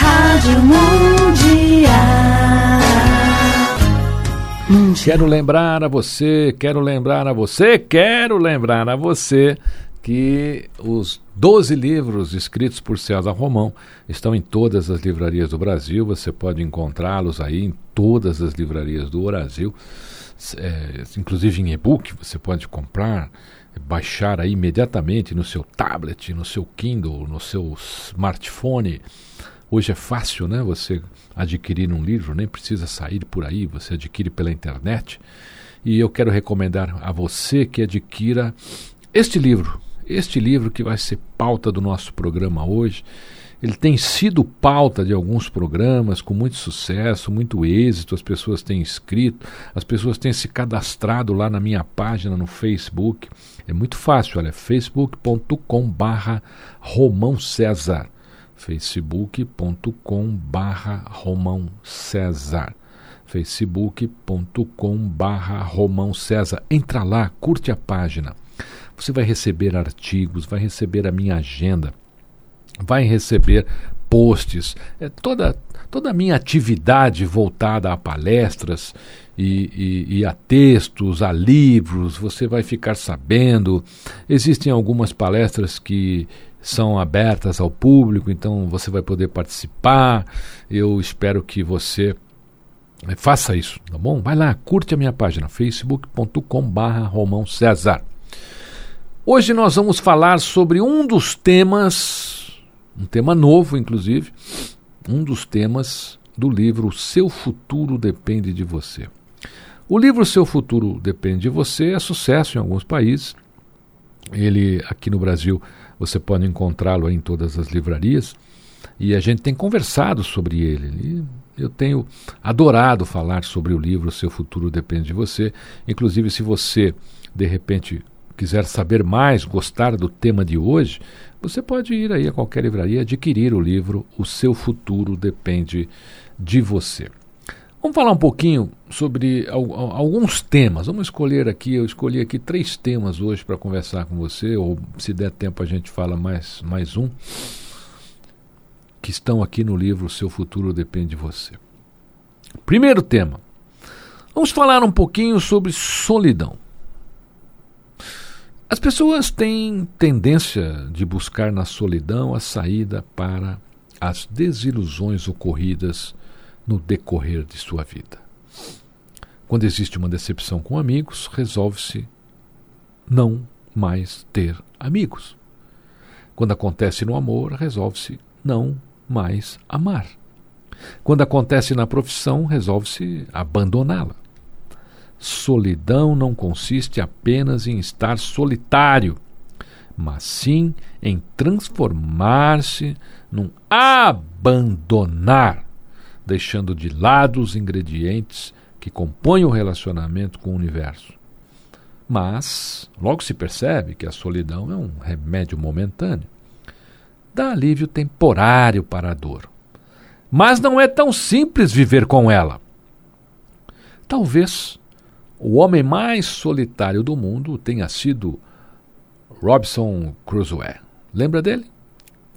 Rádio Mundial. Quero lembrar a você, quero lembrar a você, quero lembrar a você que os 12 livros escritos por César Romão estão em todas as livrarias do Brasil. Você pode encontrá-los aí em todas as livrarias do Brasil, é, inclusive em e-book. Você pode comprar, baixar aí imediatamente no seu tablet, no seu Kindle, no seu smartphone. Hoje é fácil, né? Você adquirir um livro, nem precisa sair por aí, você adquire pela internet. E eu quero recomendar a você que adquira este livro, este livro que vai ser pauta do nosso programa hoje. Ele tem sido pauta de alguns programas com muito sucesso, muito êxito. As pessoas têm escrito, as pessoas têm se cadastrado lá na minha página no Facebook. É muito fácil, olha, facebook.com/barra Romão César facebook.com barra Romão César. facebook.com barra Romão César. Entra lá, curte a página. Você vai receber artigos, vai receber a minha agenda vai receber posts. É toda, toda a minha atividade voltada a palestras e, e, e a textos, a livros, você vai ficar sabendo. Existem algumas palestras que são abertas ao público, então você vai poder participar. Eu espero que você eh, faça isso, tá bom? Vai lá, curte a minha página, facebook.com/barra Romão César. Hoje nós vamos falar sobre um dos temas, um tema novo, inclusive, um dos temas do livro Seu Futuro Depende de Você. O livro Seu Futuro Depende de Você é sucesso em alguns países. Ele, aqui no Brasil, você pode encontrá-lo em todas as livrarias e a gente tem conversado sobre ele. Eu tenho adorado falar sobre o livro Seu Futuro Depende de Você. Inclusive, se você de repente quiser saber mais, gostar do tema de hoje, você pode ir aí a qualquer livraria adquirir o livro O Seu Futuro Depende de Você. Vamos falar um pouquinho sobre alguns temas. Vamos escolher aqui, eu escolhi aqui três temas hoje para conversar com você, ou se der tempo a gente fala mais, mais um, que estão aqui no livro Seu Futuro Depende de Você. Primeiro tema. Vamos falar um pouquinho sobre solidão. As pessoas têm tendência de buscar na solidão a saída para as desilusões ocorridas no decorrer de sua vida. Quando existe uma decepção com amigos, resolve-se não mais ter amigos. Quando acontece no amor, resolve-se não mais amar. Quando acontece na profissão, resolve-se abandoná-la. Solidão não consiste apenas em estar solitário, mas sim em transformar-se num abandonar deixando de lado os ingredientes que compõem o relacionamento com o universo. Mas logo se percebe que a solidão é um remédio momentâneo. Dá alívio temporário para a dor. Mas não é tão simples viver com ela. Talvez o homem mais solitário do mundo tenha sido Robson Crusoe. Lembra dele?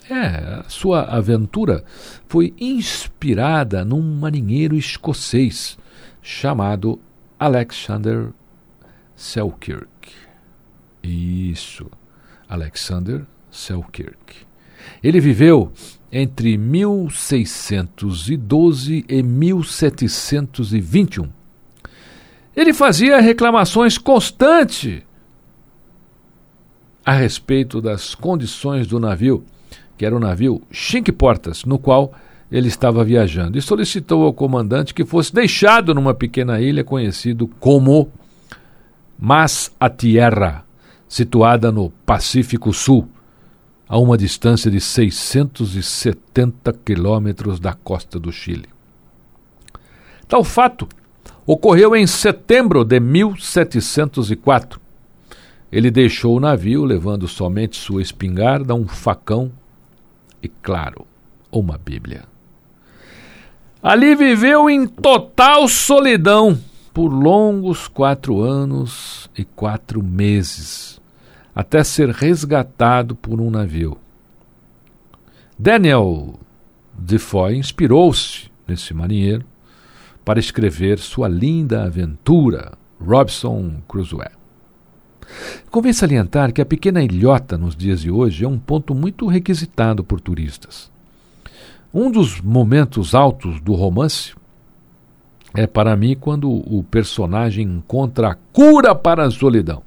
É, a sua aventura foi inspirada num marinheiro escocês chamado Alexander Selkirk. Isso, Alexander Selkirk. Ele viveu entre 1612 e 1721. Ele fazia reclamações constantes a respeito das condições do navio, que era o navio Cinque Portas, no qual ele estava viajando, e solicitou ao comandante que fosse deixado numa pequena ilha conhecida como Mas a Tierra, situada no Pacífico Sul, a uma distância de 670 quilômetros da costa do Chile. Tal fato ocorreu em setembro de 1704. Ele deixou o navio levando somente sua espingarda, um facão e, claro, uma Bíblia. Ali viveu em total solidão por longos quatro anos e quatro meses até ser resgatado por um navio. Daniel Defoe inspirou-se nesse marinheiro para escrever sua linda aventura, Robson Crusoe. Convém salientar que a pequena ilhota nos dias de hoje é um ponto muito requisitado por turistas. Um dos momentos altos do romance é para mim quando o personagem encontra a cura para a solidão.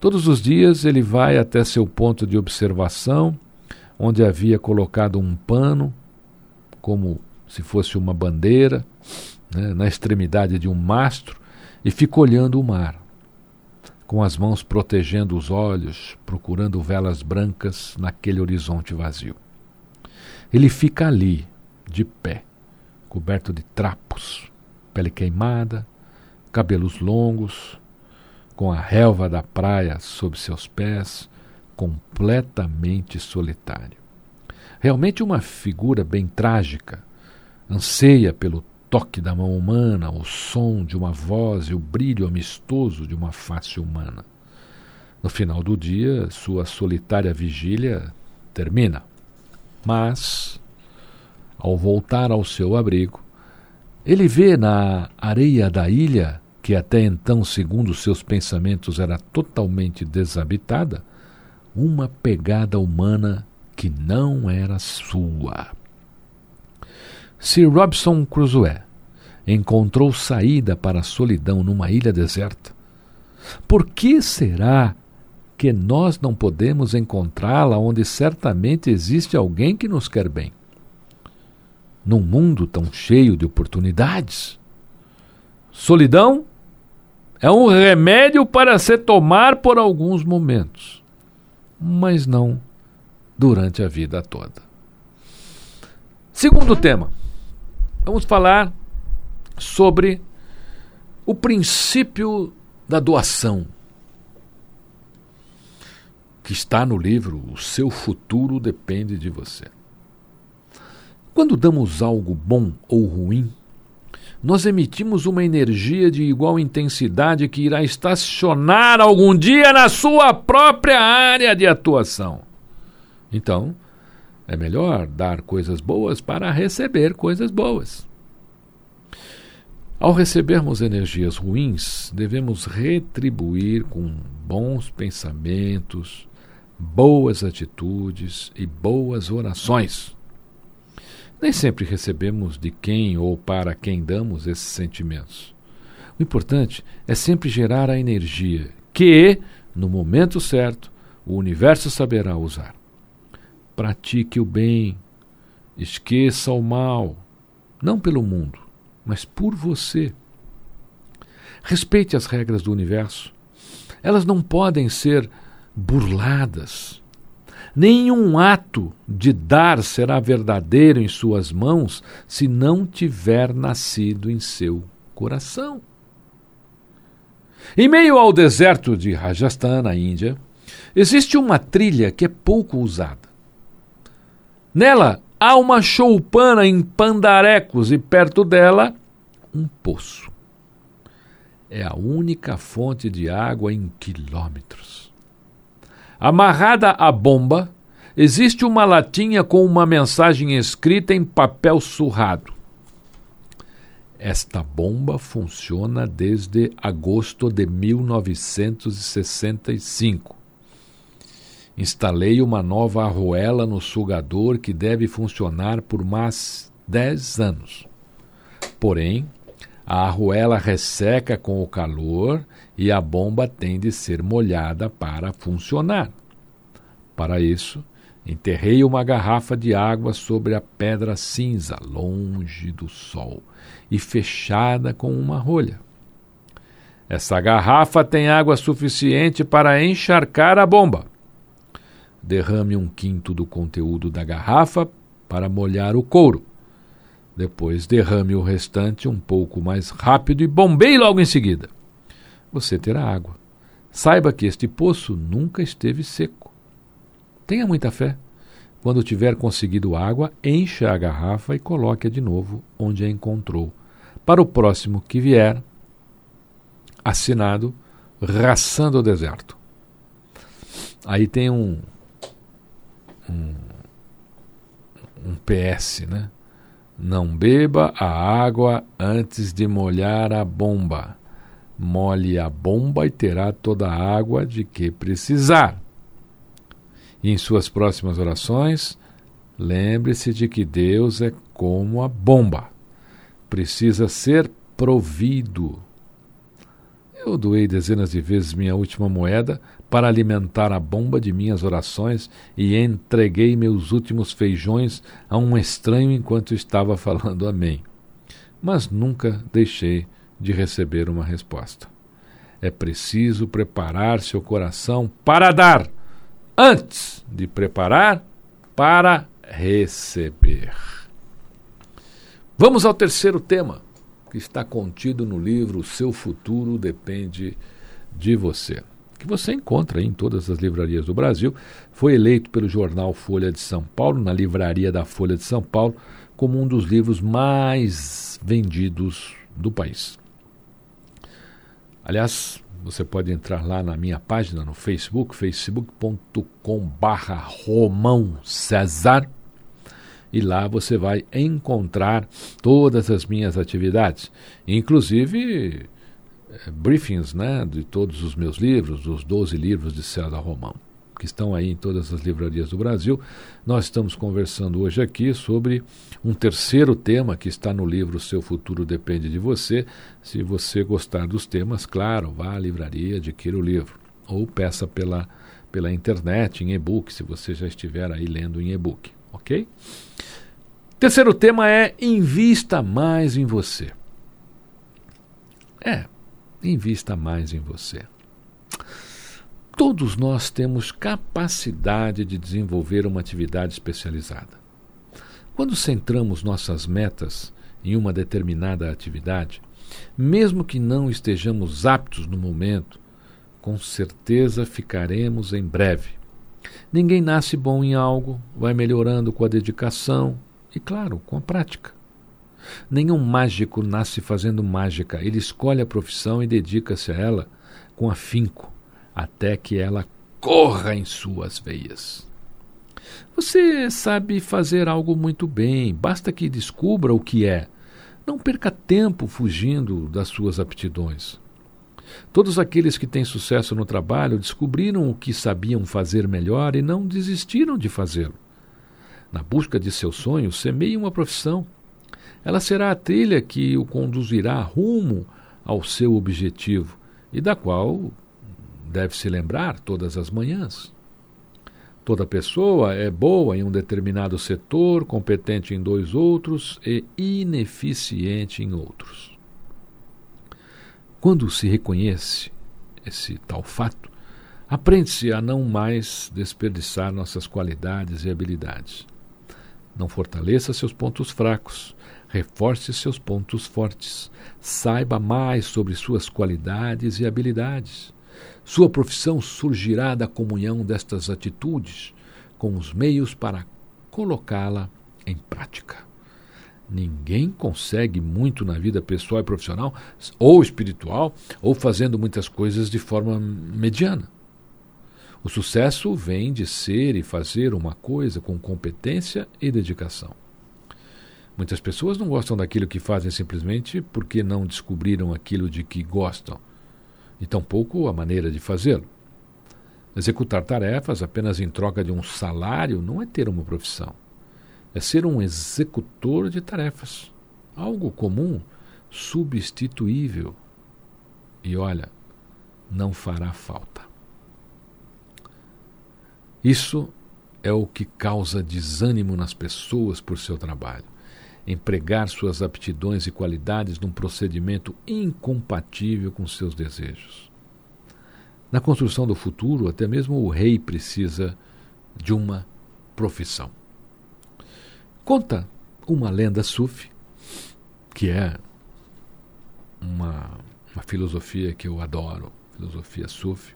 Todos os dias ele vai até seu ponto de observação, onde havia colocado um pano, como se fosse uma bandeira, né, na extremidade de um mastro, e fica olhando o mar, com as mãos protegendo os olhos, procurando velas brancas naquele horizonte vazio. Ele fica ali, de pé, coberto de trapos, pele queimada, cabelos longos, com a relva da praia sob seus pés, completamente solitário. Realmente uma figura bem trágica, anseia pelo toque da mão humana, o som de uma voz e o brilho amistoso de uma face humana. No final do dia, sua solitária vigília termina. Mas, ao voltar ao seu abrigo, ele vê na areia da ilha que até então, segundo seus pensamentos, era totalmente desabitada, uma pegada humana que não era sua. Sir Robson Crusoe encontrou saída para a solidão numa ilha deserta. Por que será que nós não podemos encontrá-la onde certamente existe alguém que nos quer bem? Num mundo tão cheio de oportunidades. Solidão é um remédio para se tomar por alguns momentos, mas não durante a vida toda. Segundo tema, vamos falar sobre o princípio da doação, que está no livro O Seu Futuro Depende de Você. Quando damos algo bom ou ruim, nós emitimos uma energia de igual intensidade que irá estacionar algum dia na sua própria área de atuação. Então, é melhor dar coisas boas para receber coisas boas. Ao recebermos energias ruins, devemos retribuir com bons pensamentos, boas atitudes e boas orações. Nem sempre recebemos de quem ou para quem damos esses sentimentos. O importante é sempre gerar a energia que, no momento certo, o universo saberá usar. Pratique o bem, esqueça o mal, não pelo mundo, mas por você. Respeite as regras do universo. Elas não podem ser burladas. Nenhum ato de dar será verdadeiro em suas mãos se não tiver nascido em seu coração. Em meio ao deserto de Rajasthan, na Índia, existe uma trilha que é pouco usada. Nela há uma choupana em pandarecos e perto dela um poço. É a única fonte de água em quilômetros. Amarrada à bomba existe uma latinha com uma mensagem escrita em papel surrado. Esta bomba funciona desde agosto de 1965. Instalei uma nova arruela no sugador que deve funcionar por mais 10 anos. Porém, a arruela resseca com o calor e a bomba tem de ser molhada para funcionar. Para isso, enterrei uma garrafa de água sobre a pedra cinza, longe do sol, e fechada com uma rolha. Essa garrafa tem água suficiente para encharcar a bomba derrame um quinto do conteúdo da garrafa para molhar o couro. Depois derrame o restante um pouco mais rápido e bombeie logo em seguida. Você terá água. Saiba que este poço nunca esteve seco. Tenha muita fé. Quando tiver conseguido água, encha a garrafa e coloque-a de novo onde a encontrou. Para o próximo que vier, assinado Raçando o Deserto. Aí tem um, um, um PS, né? Não beba a água antes de molhar a bomba. Molhe a bomba e terá toda a água de que precisar. E em suas próximas orações, lembre-se de que Deus é como a bomba. Precisa ser provido. Eu doei dezenas de vezes minha última moeda para alimentar a bomba de minhas orações e entreguei meus últimos feijões a um estranho enquanto estava falando Amém. Mas nunca deixei de receber uma resposta. É preciso preparar seu coração para dar, antes de preparar para receber. Vamos ao terceiro tema, que está contido no livro Seu Futuro Depende de Você que você encontra em todas as livrarias do Brasil, foi eleito pelo jornal Folha de São Paulo, na livraria da Folha de São Paulo, como um dos livros mais vendidos do país. Aliás, você pode entrar lá na minha página no Facebook, facebook.com/barra Romão César, e lá você vai encontrar todas as minhas atividades, inclusive eh, briefings né, de todos os meus livros, dos 12 livros de César Romão, que estão aí em todas as livrarias do Brasil. Nós estamos conversando hoje aqui sobre um terceiro tema que está no livro Seu Futuro Depende de Você. Se você gostar dos temas, claro, vá à livraria, adquira o livro. Ou peça pela, pela internet, em e-book, se você já estiver aí lendo em e-book, ok? Terceiro tema é invista mais em você. É, invista mais em você. Todos nós temos capacidade de desenvolver uma atividade especializada. Quando centramos nossas metas em uma determinada atividade, mesmo que não estejamos aptos no momento, com certeza ficaremos em breve. Ninguém nasce bom em algo, vai melhorando com a dedicação e, claro, com a prática. Nenhum mágico nasce fazendo mágica. Ele escolhe a profissão e dedica-se a ela com afinco, até que ela corra em suas veias. Você sabe fazer algo muito bem, basta que descubra o que é. Não perca tempo fugindo das suas aptidões. Todos aqueles que têm sucesso no trabalho descobriram o que sabiam fazer melhor e não desistiram de fazê-lo. Na busca de seus sonhos, semeie uma profissão. Ela será a trilha que o conduzirá rumo ao seu objetivo e da qual deve se lembrar todas as manhãs. Toda pessoa é boa em um determinado setor, competente em dois outros e ineficiente em outros. Quando se reconhece esse tal fato, aprende-se a não mais desperdiçar nossas qualidades e habilidades. Não fortaleça seus pontos fracos, Reforce seus pontos fortes. Saiba mais sobre suas qualidades e habilidades. Sua profissão surgirá da comunhão destas atitudes com os meios para colocá-la em prática. Ninguém consegue muito na vida pessoal e profissional, ou espiritual, ou fazendo muitas coisas de forma mediana. O sucesso vem de ser e fazer uma coisa com competência e dedicação. Muitas pessoas não gostam daquilo que fazem simplesmente porque não descobriram aquilo de que gostam, e tampouco a maneira de fazê-lo. Executar tarefas apenas em troca de um salário não é ter uma profissão. É ser um executor de tarefas. Algo comum, substituível. E olha, não fará falta. Isso é o que causa desânimo nas pessoas por seu trabalho. Empregar suas aptidões e qualidades num procedimento incompatível com seus desejos. Na construção do futuro, até mesmo o rei precisa de uma profissão. Conta uma lenda sufi, que é uma, uma filosofia que eu adoro, filosofia sufi.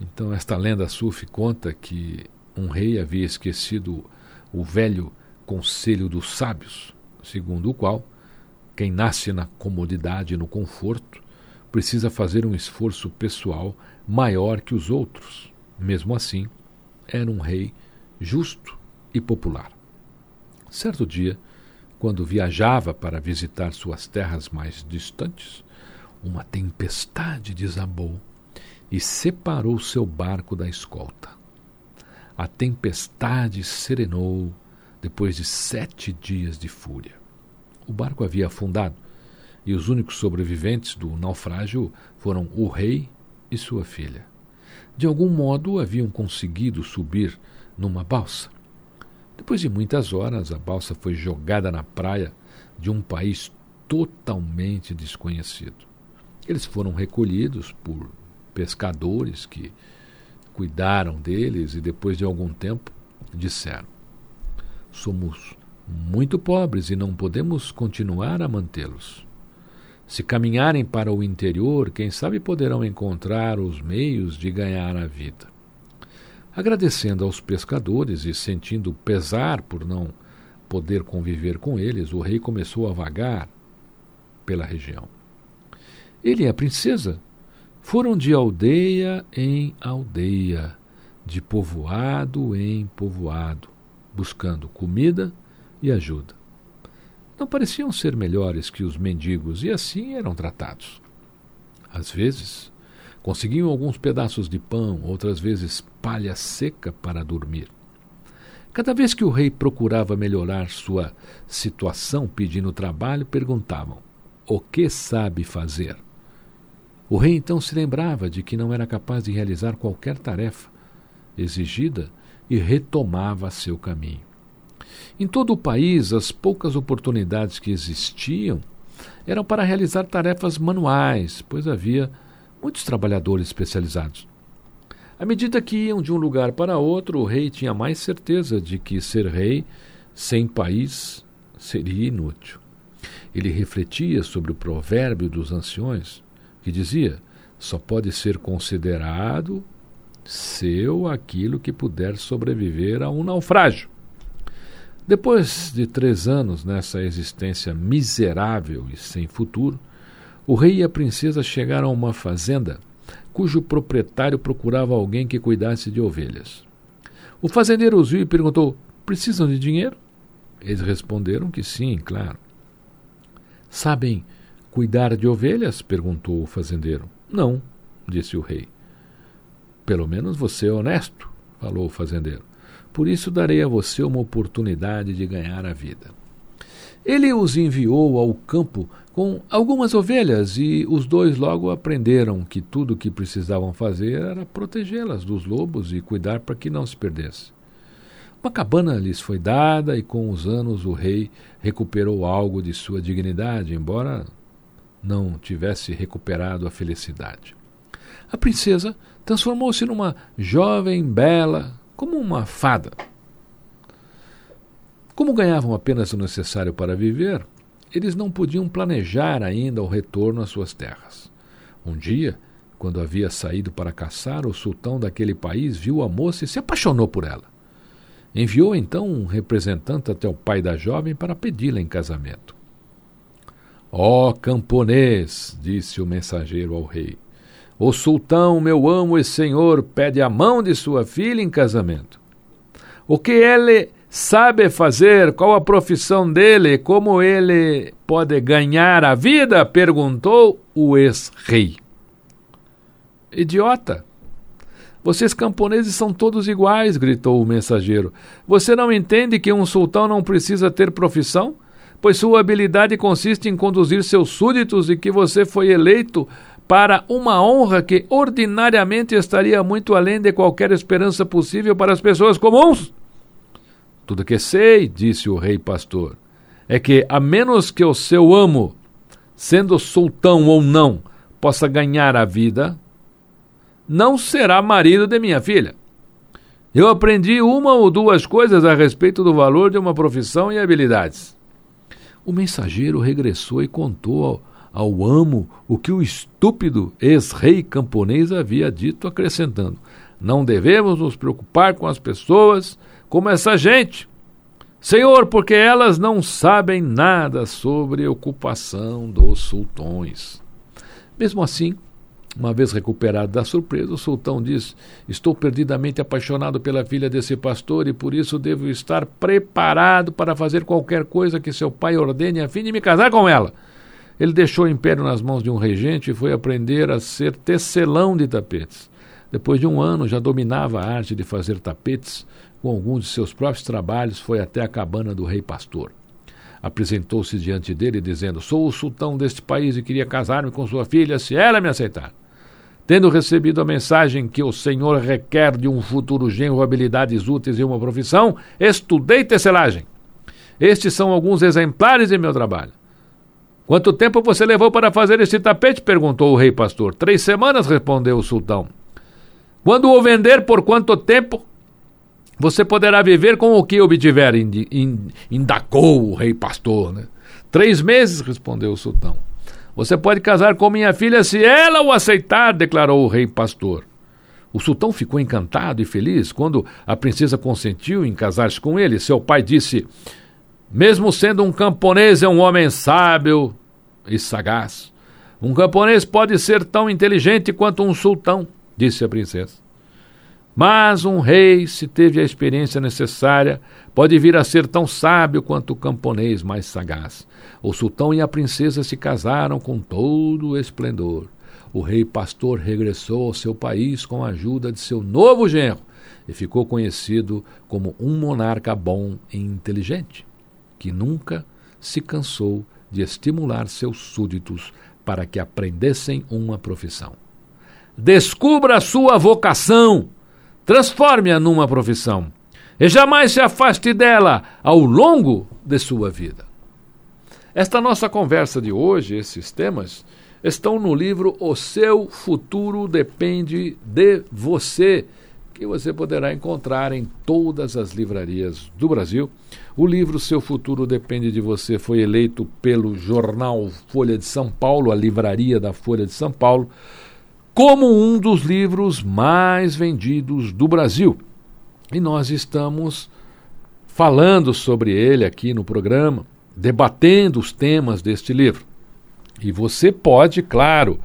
Então, esta lenda sufi conta que um rei havia esquecido o velho conselho dos sábios, segundo o qual quem nasce na comodidade e no conforto precisa fazer um esforço pessoal maior que os outros. Mesmo assim, era um rei justo e popular. Certo dia, quando viajava para visitar suas terras mais distantes, uma tempestade desabou e separou seu barco da escolta. A tempestade serenou depois de sete dias de fúria. O barco havia afundado e os únicos sobreviventes do naufrágio foram o rei e sua filha. De algum modo haviam conseguido subir numa balsa. Depois de muitas horas, a balsa foi jogada na praia de um país totalmente desconhecido. Eles foram recolhidos por pescadores que cuidaram deles e, depois de algum tempo, disseram: Somos muito pobres e não podemos continuar a mantê-los. Se caminharem para o interior, quem sabe poderão encontrar os meios de ganhar a vida. Agradecendo aos pescadores e sentindo pesar por não poder conviver com eles, o rei começou a vagar pela região. Ele e a princesa foram de aldeia em aldeia, de povoado em povoado, buscando comida e ajuda não pareciam ser melhores que os mendigos e assim eram tratados. Às vezes, conseguiam alguns pedaços de pão, outras vezes palha seca para dormir. Cada vez que o rei procurava melhorar sua situação pedindo trabalho, perguntavam: O que sabe fazer? O rei então se lembrava de que não era capaz de realizar qualquer tarefa exigida e retomava seu caminho. Em todo o país, as poucas oportunidades que existiam eram para realizar tarefas manuais, pois havia muitos trabalhadores especializados. À medida que iam de um lugar para outro, o rei tinha mais certeza de que ser rei sem país seria inútil. Ele refletia sobre o provérbio dos anciões, que dizia: só pode ser considerado seu aquilo que puder sobreviver a um naufrágio. Depois de três anos nessa existência miserável e sem futuro, o rei e a princesa chegaram a uma fazenda cujo proprietário procurava alguém que cuidasse de ovelhas. O fazendeiro os viu e perguntou: Precisam de dinheiro? Eles responderam que sim, claro. Sabem cuidar de ovelhas? perguntou o fazendeiro. Não, disse o rei. Pelo menos você é honesto, falou o fazendeiro. Por isso darei a você uma oportunidade de ganhar a vida. Ele os enviou ao campo com algumas ovelhas e os dois logo aprenderam que tudo o que precisavam fazer era protegê-las dos lobos e cuidar para que não se perdesse. Uma cabana lhes foi dada e com os anos o rei recuperou algo de sua dignidade, embora não tivesse recuperado a felicidade. A princesa transformou-se numa jovem bela, como uma fada. Como ganhavam apenas o necessário para viver, eles não podiam planejar ainda o retorno às suas terras. Um dia, quando havia saído para caçar, o sultão daquele país viu a moça e se apaixonou por ela. Enviou então um representante até o pai da jovem para pedi-la em casamento. Ó oh, camponês, disse o mensageiro ao rei, O sultão, meu amo e senhor, pede a mão de sua filha em casamento. O que ele sabe fazer? Qual a profissão dele? Como ele pode ganhar a vida? perguntou o ex-rei. Idiota! Vocês camponeses são todos iguais, gritou o mensageiro. Você não entende que um sultão não precisa ter profissão? Pois sua habilidade consiste em conduzir seus súditos e que você foi eleito para uma honra que ordinariamente estaria muito além de qualquer esperança possível para as pessoas comuns. Tudo que sei, disse o rei pastor, é que, a menos que o seu amo, sendo sultão ou não, possa ganhar a vida, não será marido de minha filha. Eu aprendi uma ou duas coisas a respeito do valor de uma profissão e habilidades. O mensageiro regressou e contou ao, ao amo o que o estúpido ex-rei camponês havia dito, acrescentando: Não devemos nos preocupar com as pessoas como essa gente. Senhor, porque elas não sabem nada sobre a ocupação dos sultões. Mesmo assim, uma vez recuperado da surpresa, o sultão diz: Estou perdidamente apaixonado pela filha desse pastor e por isso devo estar preparado para fazer qualquer coisa que seu pai ordene a fim de me casar com ela. Ele deixou o império nas mãos de um regente e foi aprender a ser tecelão de tapetes. Depois de um ano, já dominava a arte de fazer tapetes. Com alguns de seus próprios trabalhos, foi até a cabana do rei pastor apresentou-se diante dele, dizendo: Sou o sultão deste país e queria casar-me com sua filha, se ela me aceitar. Tendo recebido a mensagem que o Senhor requer de um futuro genro habilidades úteis e uma profissão, estudei tecelagem. Estes são alguns exemplares de meu trabalho. Quanto tempo você levou para fazer este tapete? perguntou o rei pastor. Três semanas, respondeu o sultão. Quando o vender, por quanto tempo? Você poderá viver com o que obtiver, indagou o rei pastor. Né? Três meses, respondeu o sultão. Você pode casar com minha filha se ela o aceitar, declarou o rei pastor. O sultão ficou encantado e feliz quando a princesa consentiu em casar-se com ele. Seu pai disse: Mesmo sendo um camponês, é um homem sábio e sagaz. Um camponês pode ser tão inteligente quanto um sultão, disse a princesa. Mas um rei, se teve a experiência necessária, pode vir a ser tão sábio quanto o camponês mais sagaz. O sultão e a princesa se casaram com todo o esplendor. O rei pastor regressou ao seu país com a ajuda de seu novo genro e ficou conhecido como um monarca bom e inteligente, que nunca se cansou de estimular seus súditos para que aprendessem uma profissão. Descubra sua vocação Transforme-a numa profissão e jamais se afaste dela ao longo de sua vida. Esta nossa conversa de hoje, esses temas, estão no livro O Seu Futuro Depende de Você, que você poderá encontrar em todas as livrarias do Brasil. O livro Seu Futuro Depende de Você foi eleito pelo jornal Folha de São Paulo, a livraria da Folha de São Paulo, como um dos livros mais vendidos do Brasil. E nós estamos falando sobre ele aqui no programa, debatendo os temas deste livro. E você pode, claro,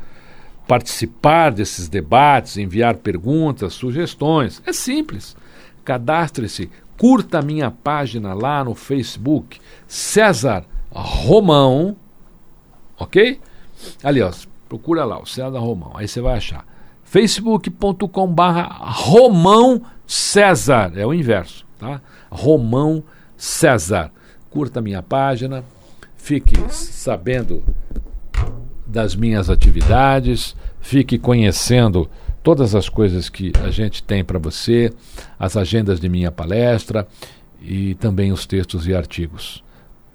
participar desses debates, enviar perguntas, sugestões. É simples. Cadastre-se, curta a minha página lá no Facebook, César Romão, ok? Ali, ó, Procura lá, o César Romão. Aí você vai achar. facebook.com barra Romão César. É o inverso, tá? Romão César. Curta minha página. Fique sabendo das minhas atividades. Fique conhecendo todas as coisas que a gente tem para você, as agendas de minha palestra e também os textos e artigos.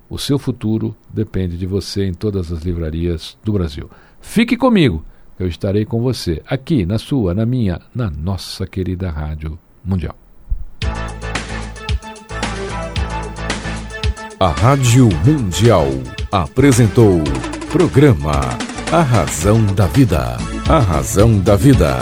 O seu futuro depende de você em todas as livrarias do Brasil. Fique comigo, eu estarei com você, aqui na sua, na minha, na nossa querida Rádio Mundial. A Rádio Mundial apresentou programa A Razão da Vida. A Razão da Vida.